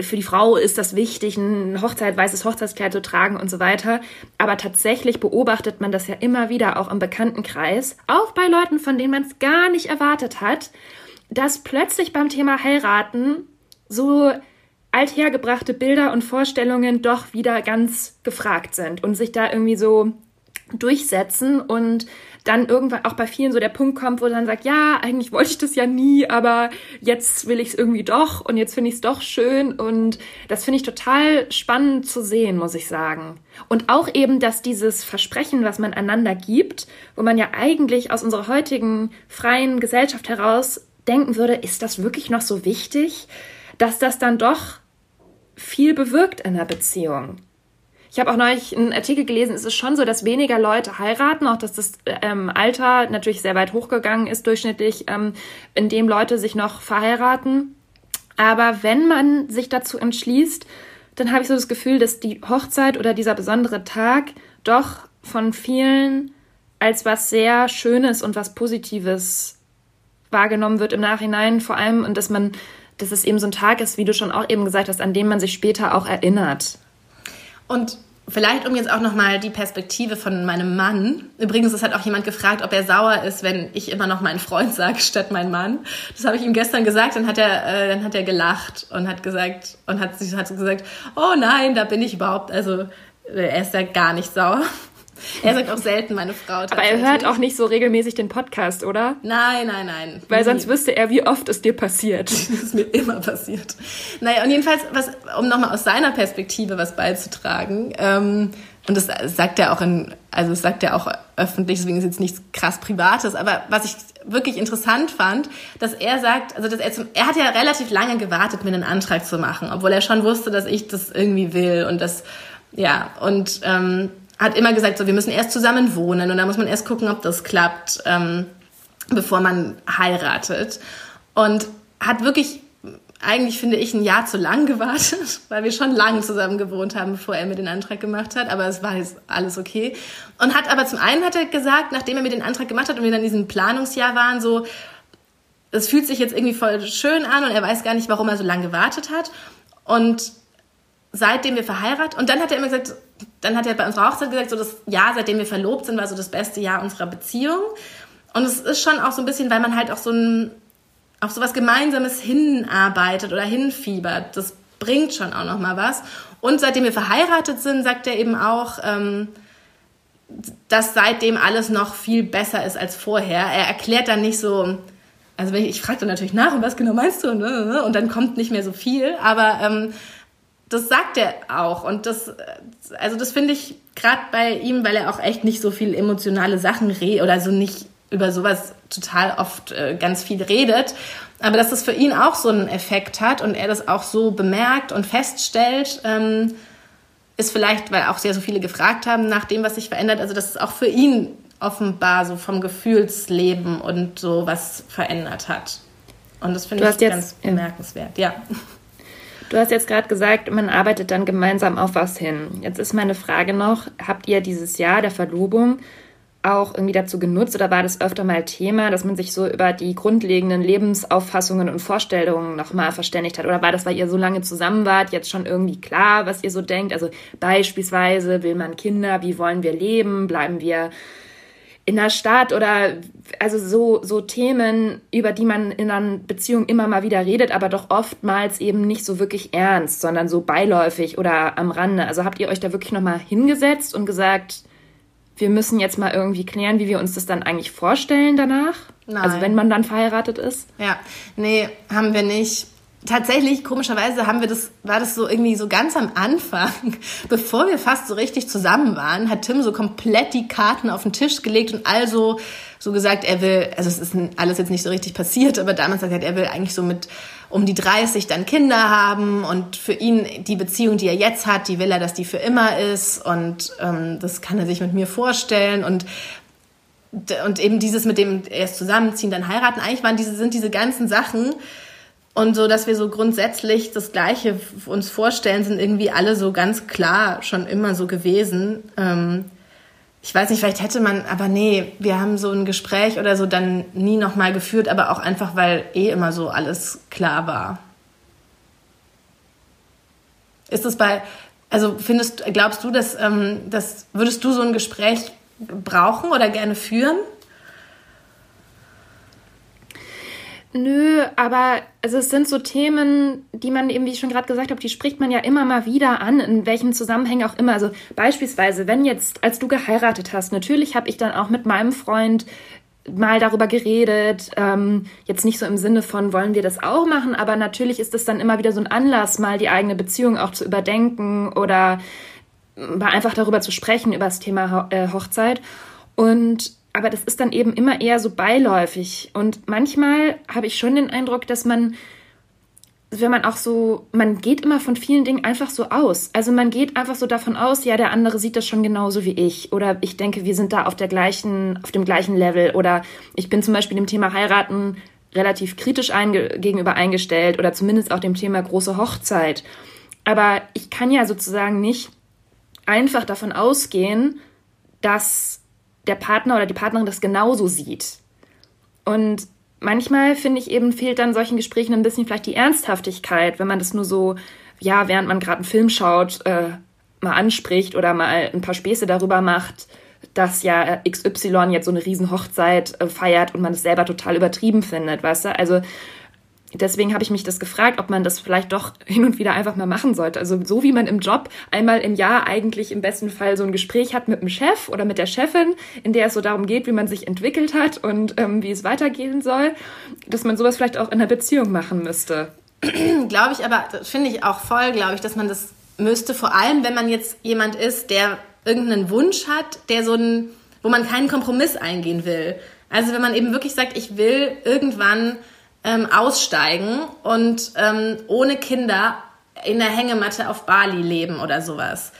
für die Frau ist das wichtig, ein Hochzeit, weißes Hochzeitskleid zu tragen und so weiter. Aber tatsächlich beobachtet man das ja immer wieder auch im Bekanntenkreis, auch bei Leuten, von denen man es gar nicht erwartet hat, dass plötzlich beim Thema heiraten so althergebrachte Bilder und Vorstellungen doch wieder ganz gefragt sind und sich da irgendwie so durchsetzen und dann irgendwann auch bei vielen so der Punkt kommt, wo dann sagt, ja, eigentlich wollte ich das ja nie, aber jetzt will ich es irgendwie doch und jetzt finde ich es doch schön und das finde ich total spannend zu sehen, muss ich sagen. Und auch eben, dass dieses Versprechen, was man einander gibt, wo man ja eigentlich aus unserer heutigen freien Gesellschaft heraus denken würde, ist das wirklich noch so wichtig, dass das dann doch viel bewirkt in einer Beziehung. Ich habe auch neulich einen Artikel gelesen, es ist schon so, dass weniger Leute heiraten, auch dass das ähm, Alter natürlich sehr weit hochgegangen ist durchschnittlich, ähm, in dem Leute sich noch verheiraten. Aber wenn man sich dazu entschließt, dann habe ich so das Gefühl, dass die Hochzeit oder dieser besondere Tag doch von vielen als was sehr Schönes und was Positives wahrgenommen wird im Nachhinein, vor allem und dass man, dass es eben so ein Tag ist, wie du schon auch eben gesagt hast, an dem man sich später auch erinnert. Und Vielleicht um jetzt auch nochmal die Perspektive von meinem Mann. Übrigens, es hat auch jemand gefragt, ob er sauer ist, wenn ich immer noch meinen Freund sage statt mein Mann. Das habe ich ihm gestern gesagt, dann hat er, äh, dann hat er gelacht und hat gesagt und hat, hat gesagt, oh nein, da bin ich überhaupt, also er ist ja gar nicht sauer. Er sagt auch selten meine Frau. Aber er hört auch nicht so regelmäßig den Podcast, oder? Nein, nein, nein. Weil Nie. sonst wüsste er, wie oft es dir passiert. das ist mir immer passiert. Naja, und jedenfalls, was, um nochmal aus seiner Perspektive was beizutragen, ähm, und das sagt er auch in, also das sagt er auch öffentlich, deswegen ist jetzt nichts krass Privates, aber was ich wirklich interessant fand, dass er sagt, also dass er zum, er hat ja relativ lange gewartet, mir einen Antrag zu machen, obwohl er schon wusste, dass ich das irgendwie will und das, ja, und ähm, hat immer gesagt, so wir müssen erst zusammen wohnen und da muss man erst gucken, ob das klappt, ähm, bevor man heiratet. Und hat wirklich eigentlich finde ich ein Jahr zu lang gewartet, weil wir schon lange zusammen gewohnt haben, bevor er mir den Antrag gemacht hat. Aber es war jetzt alles okay. Und hat aber zum einen hat er gesagt, nachdem er mir den Antrag gemacht hat und wir dann in diesem Planungsjahr waren, so, es fühlt sich jetzt irgendwie voll schön an und er weiß gar nicht, warum er so lange gewartet hat. Und seitdem wir verheiratet, und dann hat er immer gesagt, dann hat er bei unserer Hochzeit gesagt, so das Jahr, seitdem wir verlobt sind, war so das beste Jahr unserer Beziehung. Und es ist schon auch so ein bisschen, weil man halt auch so ein auf sowas Gemeinsames hinarbeitet oder hinfiebert. Das bringt schon auch noch mal was. Und seitdem wir verheiratet sind, sagt er eben auch, ähm, dass seitdem alles noch viel besser ist als vorher. Er erklärt dann nicht so, also ich, ich frage dann natürlich nach, was genau meinst du? Und dann kommt nicht mehr so viel, aber ähm, das sagt er auch. Und das, also das finde ich gerade bei ihm, weil er auch echt nicht so viel emotionale Sachen redet oder so nicht über sowas total oft äh, ganz viel redet. Aber dass das für ihn auch so einen Effekt hat und er das auch so bemerkt und feststellt, ähm, ist vielleicht, weil auch sehr so viele gefragt haben nach dem, was sich verändert, also dass es auch für ihn offenbar so vom Gefühlsleben und so was verändert hat. Und das finde ich ganz bemerkenswert, ja. Du hast jetzt gerade gesagt, man arbeitet dann gemeinsam auf was hin. Jetzt ist meine Frage noch, habt ihr dieses Jahr der Verlobung auch irgendwie dazu genutzt oder war das öfter mal Thema, dass man sich so über die grundlegenden Lebensauffassungen und Vorstellungen nochmal verständigt hat? Oder war das, weil ihr so lange zusammen wart, jetzt schon irgendwie klar, was ihr so denkt? Also beispielsweise will man Kinder, wie wollen wir leben? Bleiben wir in der Stadt oder also so, so Themen, über die man in einer Beziehung immer mal wieder redet, aber doch oftmals eben nicht so wirklich ernst, sondern so beiläufig oder am Rande. Also habt ihr euch da wirklich nochmal hingesetzt und gesagt, wir müssen jetzt mal irgendwie klären, wie wir uns das dann eigentlich vorstellen danach. Nein. Also wenn man dann verheiratet ist. Ja, nee, haben wir nicht. Tatsächlich, komischerweise haben wir das, war das so irgendwie so ganz am Anfang, bevor wir fast so richtig zusammen waren, hat Tim so komplett die Karten auf den Tisch gelegt und also so gesagt, er will, also es ist alles jetzt nicht so richtig passiert, aber damals hat er gesagt, er will eigentlich so mit um die 30 dann Kinder haben und für ihn die Beziehung, die er jetzt hat, die will er, dass die für immer ist und ähm, das kann er sich mit mir vorstellen und und eben dieses mit dem erst zusammenziehen, dann heiraten, eigentlich waren diese sind diese ganzen Sachen und so, dass wir so grundsätzlich das Gleiche uns vorstellen, sind irgendwie alle so ganz klar schon immer so gewesen. Ähm, ich weiß nicht, vielleicht hätte man, aber nee, wir haben so ein Gespräch oder so dann nie nochmal geführt, aber auch einfach, weil eh immer so alles klar war. Ist es bei, also findest, glaubst du, dass, ähm, dass würdest du so ein Gespräch brauchen oder gerne führen? Nö, aber also es sind so Themen, die man eben, wie ich schon gerade gesagt habe, die spricht man ja immer mal wieder an, in welchen Zusammenhängen auch immer. Also beispielsweise, wenn jetzt, als du geheiratet hast, natürlich habe ich dann auch mit meinem Freund mal darüber geredet, ähm, jetzt nicht so im Sinne von, wollen wir das auch machen, aber natürlich ist es dann immer wieder so ein Anlass, mal die eigene Beziehung auch zu überdenken oder mal einfach darüber zu sprechen, über das Thema äh, Hochzeit. Und aber das ist dann eben immer eher so beiläufig. Und manchmal habe ich schon den Eindruck, dass man, wenn man auch so, man geht immer von vielen Dingen einfach so aus. Also man geht einfach so davon aus, ja, der andere sieht das schon genauso wie ich. Oder ich denke, wir sind da auf der gleichen, auf dem gleichen Level. Oder ich bin zum Beispiel dem Thema heiraten relativ kritisch einge gegenüber eingestellt oder zumindest auch dem Thema große Hochzeit. Aber ich kann ja sozusagen nicht einfach davon ausgehen, dass der Partner oder die Partnerin das genauso sieht. Und manchmal finde ich eben fehlt dann solchen Gesprächen ein bisschen vielleicht die Ernsthaftigkeit, wenn man das nur so, ja, während man gerade einen Film schaut, äh, mal anspricht oder mal ein paar Späße darüber macht, dass ja XY jetzt so eine riesen Hochzeit äh, feiert und man es selber total übertrieben findet, weißt du? Also deswegen habe ich mich das gefragt, ob man das vielleicht doch hin und wieder einfach mal machen sollte. Also so wie man im Job einmal im Jahr eigentlich im besten Fall so ein Gespräch hat mit dem Chef oder mit der Chefin, in der es so darum geht, wie man sich entwickelt hat und ähm, wie es weitergehen soll, dass man sowas vielleicht auch in einer Beziehung machen müsste. glaube ich, aber finde ich auch voll, glaube ich, dass man das müsste, vor allem wenn man jetzt jemand ist, der irgendeinen Wunsch hat, der so ein, wo man keinen Kompromiss eingehen will. Also wenn man eben wirklich sagt, ich will irgendwann ähm, aussteigen und ähm, ohne Kinder in der Hängematte auf Bali leben oder sowas.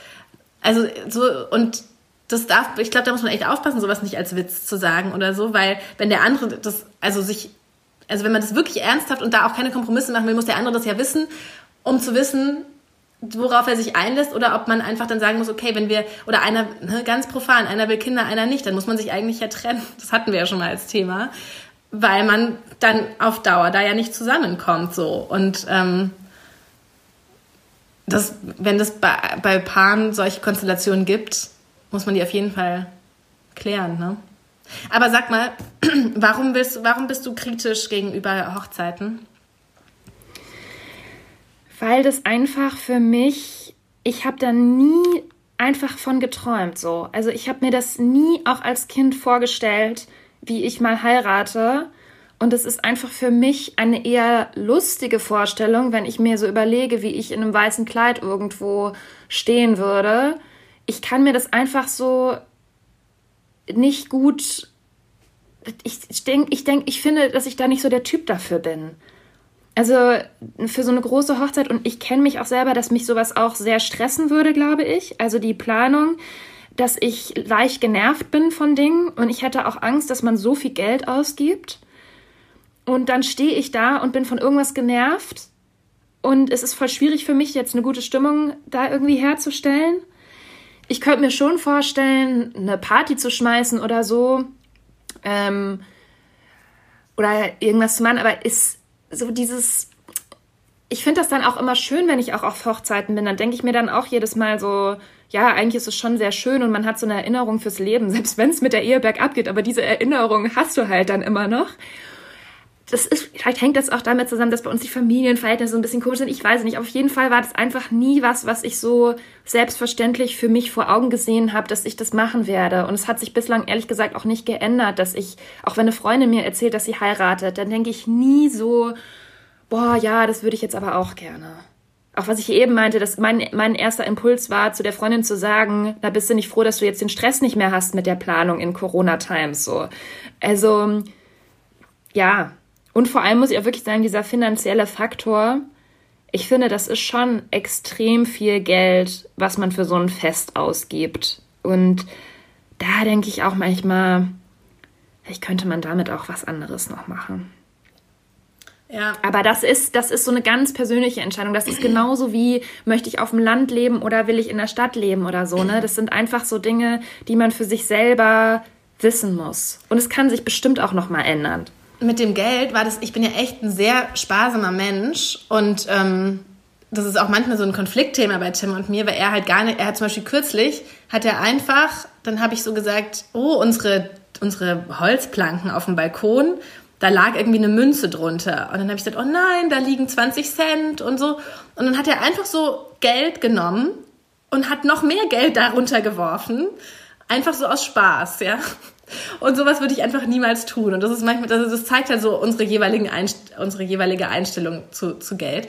Also so und das darf, ich glaube, da muss man echt aufpassen, sowas nicht als Witz zu sagen oder so, weil wenn der andere das, also sich, also wenn man das wirklich ernsthaft und da auch keine Kompromisse machen will, muss der andere das ja wissen, um zu wissen, worauf er sich einlässt oder ob man einfach dann sagen muss, okay, wenn wir, oder einer, ne, ganz profan, einer will Kinder, einer nicht, dann muss man sich eigentlich ja trennen. Das hatten wir ja schon mal als Thema, weil man dann auf Dauer da ja nicht zusammenkommt, so. Und, ähm, das, wenn es bei, bei Paaren solche Konstellationen gibt, muss man die auf jeden Fall klären. Ne? Aber sag mal, warum, willst, warum bist du kritisch gegenüber Hochzeiten? Weil das einfach für mich, ich habe da nie einfach von geträumt so. Also ich habe mir das nie auch als Kind vorgestellt, wie ich mal heirate. Und es ist einfach für mich eine eher lustige Vorstellung, wenn ich mir so überlege, wie ich in einem weißen Kleid irgendwo stehen würde. Ich kann mir das einfach so nicht gut. Ich denke, ich, denk, ich finde, dass ich da nicht so der Typ dafür bin. Also für so eine große Hochzeit und ich kenne mich auch selber, dass mich sowas auch sehr stressen würde, glaube ich. Also die Planung, dass ich leicht genervt bin von Dingen und ich hätte auch Angst, dass man so viel Geld ausgibt und dann stehe ich da und bin von irgendwas genervt. Und es ist voll schwierig für mich, jetzt eine gute Stimmung da irgendwie herzustellen. Ich könnte mir schon vorstellen, eine Party zu schmeißen oder so. Ähm, oder irgendwas zu machen, aber ist so dieses. Ich finde das dann auch immer schön, wenn ich auch auf Hochzeiten bin. Dann denke ich mir dann auch jedes Mal so, ja, eigentlich ist es schon sehr schön und man hat so eine Erinnerung fürs Leben, selbst wenn es mit der Ehe bergab geht. Aber diese Erinnerung hast du halt dann immer noch das ist, vielleicht hängt das auch damit zusammen, dass bei uns die Familienverhältnisse so ein bisschen komisch sind. Ich weiß nicht. Auf jeden Fall war das einfach nie was, was ich so selbstverständlich für mich vor Augen gesehen habe, dass ich das machen werde. Und es hat sich bislang ehrlich gesagt auch nicht geändert, dass ich, auch wenn eine Freundin mir erzählt, dass sie heiratet, dann denke ich nie so, boah, ja, das würde ich jetzt aber auch gerne. Auch was ich eben meinte, dass mein, mein erster Impuls war, zu der Freundin zu sagen, da bist du nicht froh, dass du jetzt den Stress nicht mehr hast mit der Planung in Corona-Times, so. Also, ja, und vor allem muss ich auch wirklich sagen, dieser finanzielle Faktor, ich finde, das ist schon extrem viel Geld, was man für so ein Fest ausgibt. Und da denke ich auch manchmal, vielleicht könnte man damit auch was anderes noch machen. Ja. Aber das ist, das ist so eine ganz persönliche Entscheidung. Das ist genauso wie, möchte ich auf dem Land leben oder will ich in der Stadt leben oder so. Ne? Das sind einfach so Dinge, die man für sich selber wissen muss. Und es kann sich bestimmt auch noch mal ändern mit dem Geld war das, ich bin ja echt ein sehr sparsamer Mensch und ähm, das ist auch manchmal so ein Konfliktthema bei Tim und mir, weil er halt gar nicht, er hat zum Beispiel kürzlich, hat er einfach, dann habe ich so gesagt, oh, unsere, unsere Holzplanken auf dem Balkon, da lag irgendwie eine Münze drunter. Und dann habe ich gesagt, oh nein, da liegen 20 Cent und so. Und dann hat er einfach so Geld genommen und hat noch mehr Geld darunter geworfen. Einfach so aus Spaß, ja. Und sowas würde ich einfach niemals tun. Und das ist manchmal, das, das zeigt halt so unsere, jeweiligen Einst unsere jeweilige Einstellung zu, zu Geld.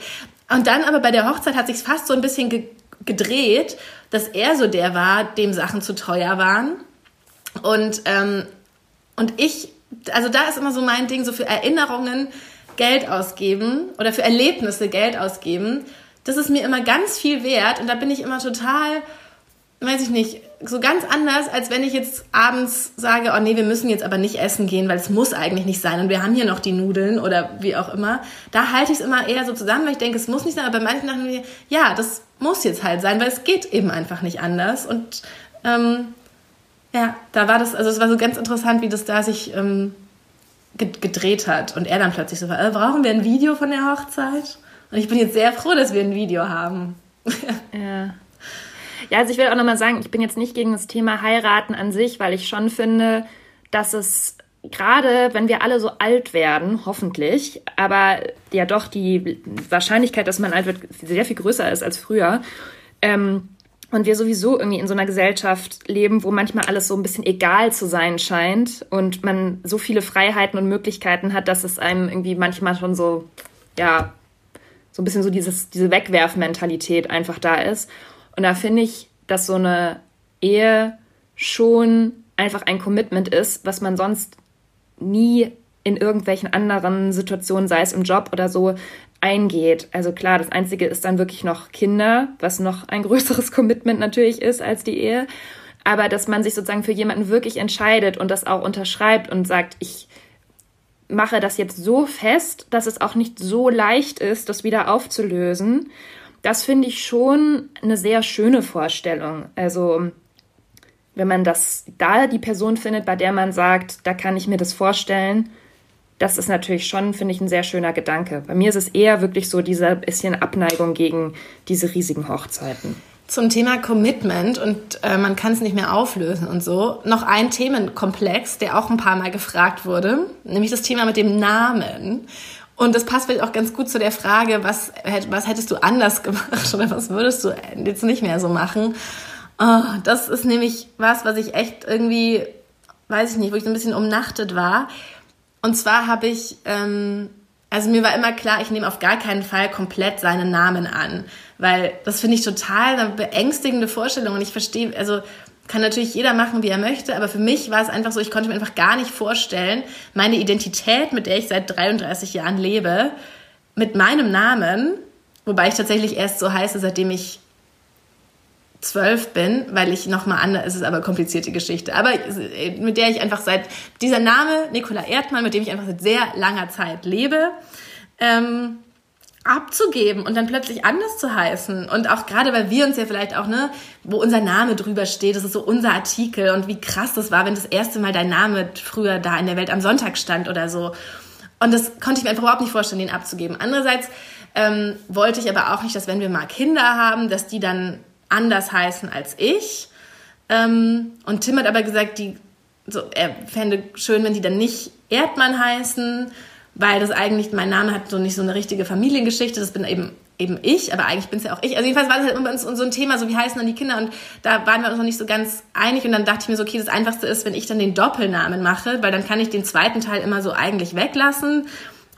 Und dann aber bei der Hochzeit hat sich fast so ein bisschen ge gedreht, dass er so der war, dem Sachen zu teuer waren. Und, ähm, und ich, also da ist immer so mein Ding, so für Erinnerungen Geld ausgeben oder für Erlebnisse Geld ausgeben. Das ist mir immer ganz viel wert und da bin ich immer total, weiß ich nicht, so ganz anders, als wenn ich jetzt abends sage, oh nee, wir müssen jetzt aber nicht essen gehen, weil es muss eigentlich nicht sein und wir haben hier noch die Nudeln oder wie auch immer. Da halte ich es immer eher so zusammen, weil ich denke, es muss nicht sein, aber bei manchen Sachen, ja, das muss jetzt halt sein, weil es geht eben einfach nicht anders und ähm, ja, da war das, also es war so ganz interessant, wie das da sich ähm, gedreht hat und er dann plötzlich so war, äh, brauchen wir ein Video von der Hochzeit? Und ich bin jetzt sehr froh, dass wir ein Video haben. ja. Ja, also ich will auch nochmal sagen, ich bin jetzt nicht gegen das Thema heiraten an sich, weil ich schon finde, dass es gerade, wenn wir alle so alt werden, hoffentlich, aber ja doch die Wahrscheinlichkeit, dass man alt wird, sehr viel größer ist als früher. Ähm, und wir sowieso irgendwie in so einer Gesellschaft leben, wo manchmal alles so ein bisschen egal zu sein scheint und man so viele Freiheiten und Möglichkeiten hat, dass es einem irgendwie manchmal schon so, ja, so ein bisschen so dieses, diese Wegwerfmentalität einfach da ist. Und da finde ich, dass so eine Ehe schon einfach ein Commitment ist, was man sonst nie in irgendwelchen anderen Situationen, sei es im Job oder so, eingeht. Also klar, das Einzige ist dann wirklich noch Kinder, was noch ein größeres Commitment natürlich ist als die Ehe. Aber dass man sich sozusagen für jemanden wirklich entscheidet und das auch unterschreibt und sagt, ich mache das jetzt so fest, dass es auch nicht so leicht ist, das wieder aufzulösen. Das finde ich schon eine sehr schöne Vorstellung. Also wenn man das da die Person findet, bei der man sagt, da kann ich mir das vorstellen, das ist natürlich schon, finde ich, ein sehr schöner Gedanke. Bei mir ist es eher wirklich so diese bisschen Abneigung gegen diese riesigen Hochzeiten. Zum Thema Commitment und äh, man kann es nicht mehr auflösen und so. Noch ein Themenkomplex, der auch ein paar Mal gefragt wurde, nämlich das Thema mit dem Namen. Und das passt vielleicht auch ganz gut zu der Frage, was, was hättest du anders gemacht oder was würdest du jetzt nicht mehr so machen? Oh, das ist nämlich was, was ich echt irgendwie, weiß ich nicht, wo ich so ein bisschen umnachtet war. Und zwar habe ich, ähm, also mir war immer klar, ich nehme auf gar keinen Fall komplett seinen Namen an, weil das finde ich total eine beängstigende Vorstellung. Und ich verstehe, also kann natürlich jeder machen, wie er möchte, aber für mich war es einfach so, ich konnte mir einfach gar nicht vorstellen, meine Identität, mit der ich seit 33 Jahren lebe, mit meinem Namen, wobei ich tatsächlich erst so heiße, seitdem ich zwölf bin, weil ich nochmal anders, es ist aber komplizierte Geschichte, aber mit der ich einfach seit, dieser Name, Nicola Erdmann, mit dem ich einfach seit sehr langer Zeit lebe, ähm, abzugeben und dann plötzlich anders zu heißen. Und auch gerade, weil wir uns ja vielleicht auch, ne, wo unser Name drüber steht, das ist so unser Artikel und wie krass das war, wenn das erste Mal dein Name früher da in der Welt am Sonntag stand oder so. Und das konnte ich mir einfach überhaupt nicht vorstellen, den abzugeben. Andererseits ähm, wollte ich aber auch nicht, dass wenn wir mal Kinder haben, dass die dann anders heißen als ich. Ähm, und Tim hat aber gesagt, die, so, er fände schön, wenn die dann nicht Erdmann heißen, weil das eigentlich, mein Name hat so nicht so eine richtige Familiengeschichte, das bin eben eben ich, aber eigentlich bin es ja auch ich. Also jedenfalls war das halt immer so ein Thema, so wie heißen dann die Kinder und da waren wir uns noch nicht so ganz einig und dann dachte ich mir so, okay, das Einfachste ist, wenn ich dann den Doppelnamen mache, weil dann kann ich den zweiten Teil immer so eigentlich weglassen,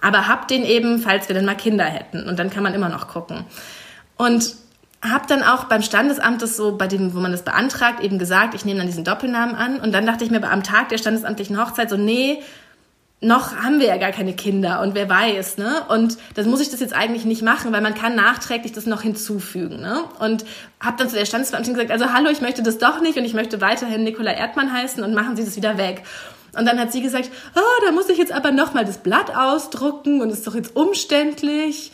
aber hab den eben, falls wir dann mal Kinder hätten und dann kann man immer noch gucken. Und habe dann auch beim Standesamt das so, bei dem, wo man das beantragt, eben gesagt, ich nehme dann diesen Doppelnamen an. Und dann dachte ich mir am Tag der standesamtlichen Hochzeit so, nee, noch haben wir ja gar keine Kinder und wer weiß, ne? Und das muss ich das jetzt eigentlich nicht machen, weil man kann nachträglich das noch hinzufügen, ne? Und habe dann zu der Standesbeamtin gesagt, also hallo, ich möchte das doch nicht und ich möchte weiterhin Nicola Erdmann heißen und machen Sie das wieder weg. Und dann hat sie gesagt, oh, da muss ich jetzt aber noch mal das Blatt ausdrucken und ist doch jetzt umständlich.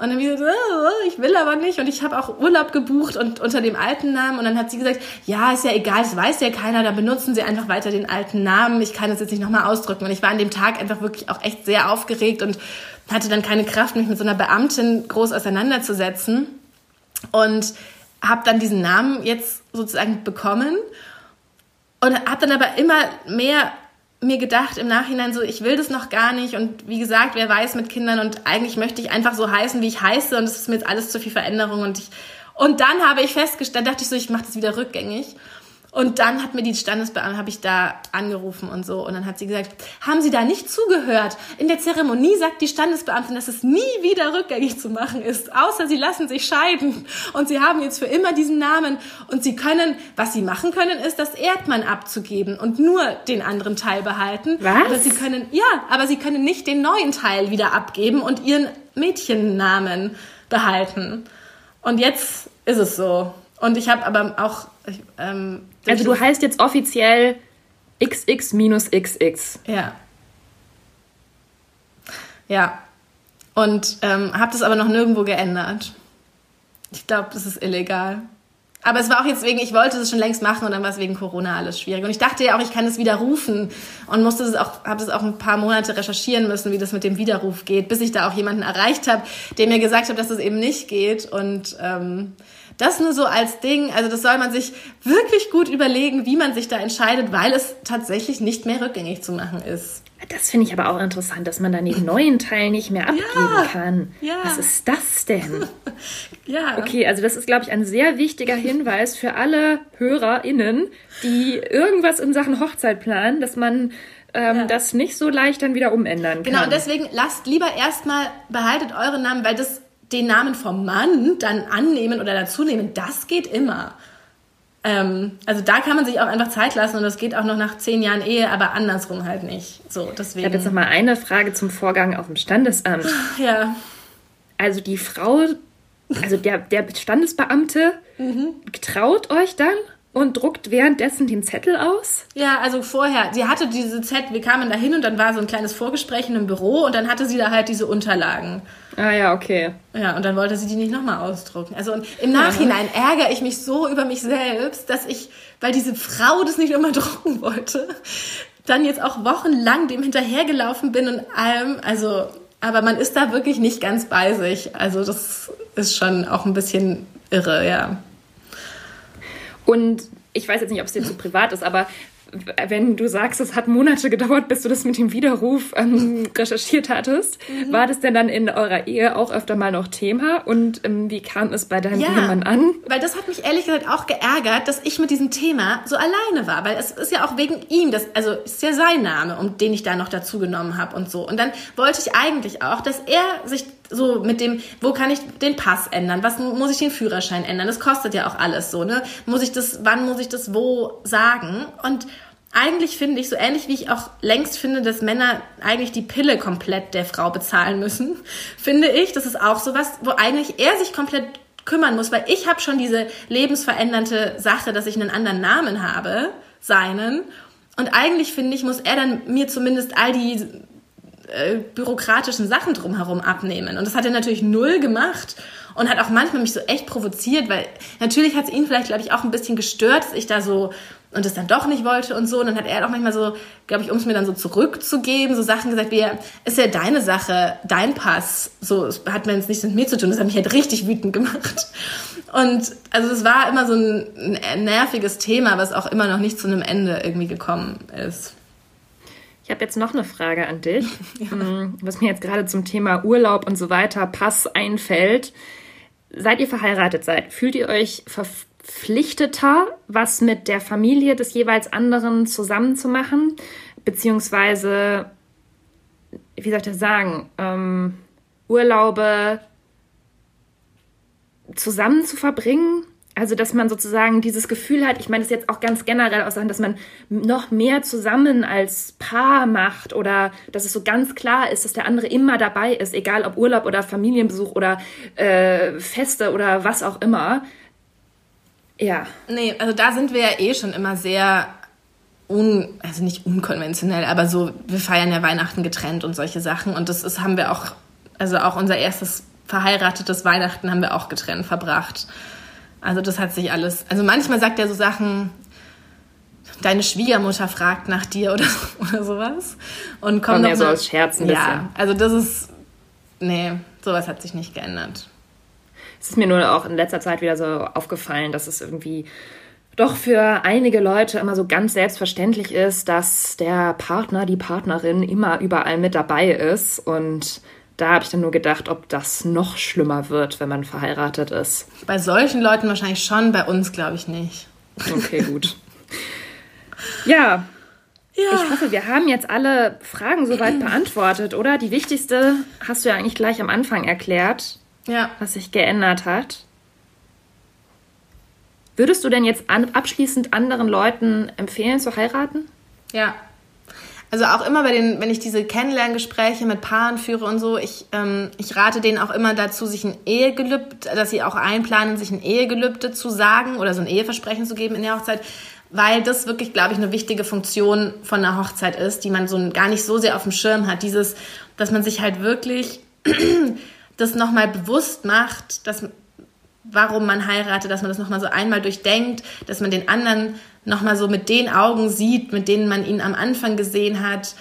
Und dann wieder so, oh, ich will aber nicht. Und ich habe auch Urlaub gebucht und unter dem alten Namen. Und dann hat sie gesagt, ja, ist ja egal, das weiß ja keiner, da benutzen sie einfach weiter den alten Namen. Ich kann das jetzt nicht nochmal ausdrücken. Und ich war an dem Tag einfach wirklich auch echt sehr aufgeregt und hatte dann keine Kraft, mich mit so einer Beamtin groß auseinanderzusetzen. Und habe dann diesen Namen jetzt sozusagen bekommen und habe dann aber immer mehr mir gedacht im Nachhinein so, ich will das noch gar nicht. Und wie gesagt, wer weiß mit Kindern und eigentlich möchte ich einfach so heißen, wie ich heiße. Und es ist mir jetzt alles zu viel Veränderung. Und ich und dann habe ich festgestellt, dachte ich so, ich mache das wieder rückgängig und dann hat mir die Standesbeamte, habe ich da angerufen und so. Und dann hat sie gesagt, haben Sie da nicht zugehört? In der Zeremonie sagt die Standesbeamtin, dass es nie wieder rückgängig zu machen ist, außer Sie lassen sich scheiden. Und Sie haben jetzt für immer diesen Namen. Und Sie können, was Sie machen können, ist, das Erdmann abzugeben und nur den anderen Teil behalten. Was? Aber Sie können, ja, aber Sie können nicht den neuen Teil wieder abgeben und Ihren Mädchennamen behalten. Und jetzt ist es so. Und ich habe aber auch ähm, also du heißt jetzt offiziell XX minus XX. Ja. Ja. Und ähm, habe das aber noch nirgendwo geändert. Ich glaube, das ist illegal. Aber es war auch jetzt wegen, ich wollte es schon längst machen und dann war es wegen Corona alles schwierig. Und ich dachte ja auch, ich kann es widerrufen und musste es auch, habe es auch ein paar Monate recherchieren müssen, wie das mit dem Widerruf geht, bis ich da auch jemanden erreicht habe, der mir gesagt hat, dass es das eben nicht geht. Und ähm, das nur so als Ding. Also das soll man sich wirklich gut überlegen, wie man sich da entscheidet, weil es tatsächlich nicht mehr rückgängig zu machen ist. Das finde ich aber auch interessant, dass man dann den neuen Teil nicht mehr abgeben ja, kann. Ja. Was ist das denn? ja. Okay, also das ist, glaube ich, ein sehr wichtiger Hinweis für alle HörerInnen, die irgendwas in Sachen Hochzeit planen, dass man ähm, ja. das nicht so leicht dann wieder umändern genau, kann. Genau, und deswegen lasst lieber erstmal, behaltet euren Namen, weil das den Namen vom Mann dann annehmen oder dazunehmen, das geht immer. Ähm, also da kann man sich auch einfach Zeit lassen und das geht auch noch nach zehn Jahren Ehe, aber andersrum halt nicht. So, deswegen. Ich habe jetzt noch mal eine Frage zum Vorgang auf dem Standesamt. Ja. Also die Frau, also der, der Standesbeamte Mhm. traut euch dann und druckt währenddessen den Zettel aus? Ja, also vorher, sie hatte diese Zettel, wir kamen da hin und dann war so ein kleines Vorgespräch in einem Büro und dann hatte sie da halt diese Unterlagen. Ah ja, okay. Ja, und dann wollte sie die nicht nochmal ausdrucken. Also und im Nachhinein ärgere ich mich so über mich selbst, dass ich, weil diese Frau das nicht immer drucken wollte, dann jetzt auch wochenlang dem hinterhergelaufen bin und allem. Also, aber man ist da wirklich nicht ganz bei sich. Also das ist schon auch ein bisschen irre, ja. Und ich weiß jetzt nicht, ob es dir zu privat ist, aber wenn du sagst, es hat Monate gedauert, bis du das mit dem Widerruf ähm, recherchiert hattest, war das denn dann in eurer Ehe auch öfter mal noch Thema? Und ähm, wie kam es bei deinem Ehemann an? Weil das hat mich ehrlich gesagt auch geärgert, dass ich mit diesem Thema so alleine war. Weil es ist ja auch wegen ihm, das, also es ist ja sein Name, um den ich da noch dazu genommen habe und so. Und dann wollte ich eigentlich auch, dass er sich so mit dem, wo kann ich den Pass ändern? Was muss ich den Führerschein ändern? Das kostet ja auch alles so, ne? Muss ich das, wann muss ich das wo sagen? Und eigentlich finde ich, so ähnlich wie ich auch längst finde, dass Männer eigentlich die Pille komplett der Frau bezahlen müssen, finde ich, das ist auch sowas, wo eigentlich er sich komplett kümmern muss, weil ich habe schon diese lebensverändernde Sache, dass ich einen anderen Namen habe, seinen. Und eigentlich finde ich, muss er dann mir zumindest all die äh, bürokratischen Sachen drumherum abnehmen. Und das hat er natürlich null gemacht und hat auch manchmal mich so echt provoziert, weil natürlich hat es ihn vielleicht, glaube ich, auch ein bisschen gestört, dass ich da so und es dann doch nicht wollte und so. Und dann hat er auch manchmal so, glaube ich, um es mir dann so zurückzugeben, so Sachen gesagt wie, ist ja deine Sache, dein Pass. So, es hat mir jetzt nichts mit mir zu tun. Das hat mich halt richtig wütend gemacht. Und also es war immer so ein nerviges Thema, was auch immer noch nicht zu einem Ende irgendwie gekommen ist. Ich habe jetzt noch eine Frage an dich, ja. was mir jetzt gerade zum Thema Urlaub und so weiter, Pass einfällt. Seit ihr verheiratet seid, fühlt ihr euch verpflichteter, was mit der Familie des jeweils anderen zusammenzumachen? Beziehungsweise, wie soll ich das sagen, ähm, Urlaube zusammen zu verbringen? Also, dass man sozusagen dieses Gefühl hat, ich meine das jetzt auch ganz generell aus dass man noch mehr zusammen als Paar macht oder dass es so ganz klar ist, dass der andere immer dabei ist, egal ob Urlaub oder Familienbesuch oder äh, Feste oder was auch immer. Ja. Nee, also da sind wir ja eh schon immer sehr un, also nicht unkonventionell, aber so, wir feiern ja Weihnachten getrennt und solche Sachen. Und das ist, haben wir auch, also auch unser erstes verheiratetes Weihnachten haben wir auch getrennt verbracht. Also das hat sich alles. Also manchmal sagt er so Sachen, deine Schwiegermutter fragt nach dir oder, oder sowas. Und kommt noch so aus Scherzen. Ja, also das ist. Nee, sowas hat sich nicht geändert. Es ist mir nur auch in letzter Zeit wieder so aufgefallen, dass es irgendwie doch für einige Leute immer so ganz selbstverständlich ist, dass der Partner, die Partnerin immer überall mit dabei ist. Und da habe ich dann nur gedacht, ob das noch schlimmer wird, wenn man verheiratet ist. Bei solchen Leuten wahrscheinlich schon, bei uns glaube ich nicht. Okay, gut. ja. ja. Ich hoffe, wir haben jetzt alle Fragen soweit beantwortet, oder? Die wichtigste hast du ja eigentlich gleich am Anfang erklärt ja. was sich geändert hat. Würdest du denn jetzt an, abschließend anderen Leuten empfehlen zu heiraten? Ja. Also auch immer bei den, wenn ich diese Kennenlerngespräche mit Paaren führe und so, ich, ähm, ich rate denen auch immer dazu, sich ein Ehegelübde, dass sie auch einplanen, sich ein Ehegelübde zu sagen oder so ein Eheversprechen zu geben in der Hochzeit, weil das wirklich, glaube ich, eine wichtige Funktion von einer Hochzeit ist, die man so gar nicht so sehr auf dem Schirm hat. Dieses, dass man sich halt wirklich das nochmal bewusst macht, dass, warum man heiratet, dass man das nochmal so einmal durchdenkt, dass man den anderen nochmal so mit den Augen sieht, mit denen man ihn am Anfang gesehen hat,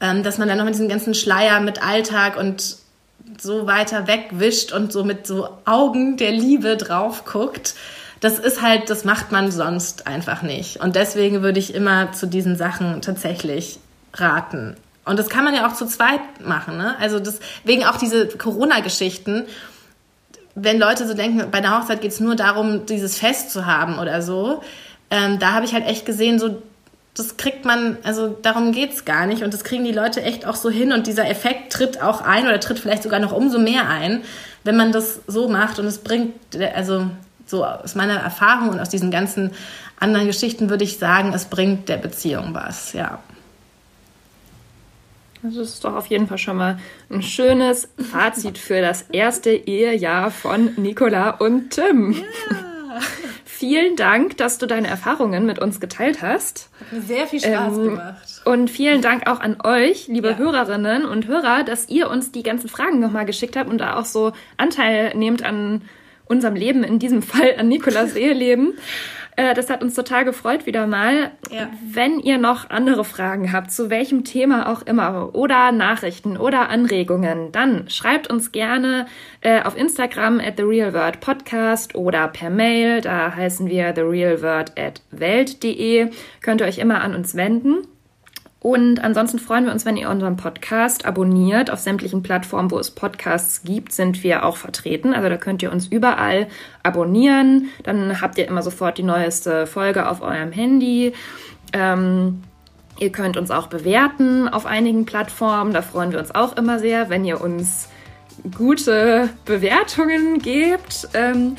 ähm, dass man dann nochmal diesen ganzen Schleier mit Alltag und so weiter wegwischt und so mit so Augen der Liebe drauf guckt. Das ist halt, das macht man sonst einfach nicht. Und deswegen würde ich immer zu diesen Sachen tatsächlich raten. Und das kann man ja auch zu zweit machen. Ne? Also deswegen auch diese Corona-Geschichten. Wenn Leute so denken, bei der Hochzeit geht es nur darum, dieses Fest zu haben oder so, ähm, da habe ich halt echt gesehen, so das kriegt man, also darum geht es gar nicht. Und das kriegen die Leute echt auch so hin. Und dieser Effekt tritt auch ein oder tritt vielleicht sogar noch umso mehr ein, wenn man das so macht. Und es bringt, also so aus meiner Erfahrung und aus diesen ganzen anderen Geschichten würde ich sagen, es bringt der Beziehung was, ja. Das ist doch auf jeden Fall schon mal ein schönes Fazit für das erste Ehejahr von Nicola und Tim. Ja. Vielen Dank, dass du deine Erfahrungen mit uns geteilt hast. Hat mir sehr viel Spaß ähm, gemacht. Und vielen Dank auch an euch, liebe ja. Hörerinnen und Hörer, dass ihr uns die ganzen Fragen nochmal geschickt habt und da auch so Anteil nehmt an unserem Leben, in diesem Fall an Nikolas Eheleben. Äh, das hat uns total gefreut wieder mal. Ja. Wenn ihr noch andere Fragen habt, zu welchem Thema auch immer, oder Nachrichten oder Anregungen, dann schreibt uns gerne äh, auf Instagram at The Real Word Podcast oder per Mail. Da heißen wir therealword at welt.de. Könnt ihr euch immer an uns wenden. Und ansonsten freuen wir uns, wenn ihr unseren Podcast abonniert. Auf sämtlichen Plattformen, wo es Podcasts gibt, sind wir auch vertreten. Also da könnt ihr uns überall abonnieren. Dann habt ihr immer sofort die neueste Folge auf eurem Handy. Ähm, ihr könnt uns auch bewerten auf einigen Plattformen. Da freuen wir uns auch immer sehr, wenn ihr uns gute Bewertungen gebt. Ähm,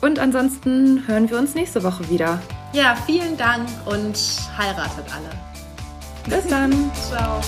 und ansonsten hören wir uns nächste Woche wieder. Ja, vielen Dank und heiratet alle. Bis dann. Ciao.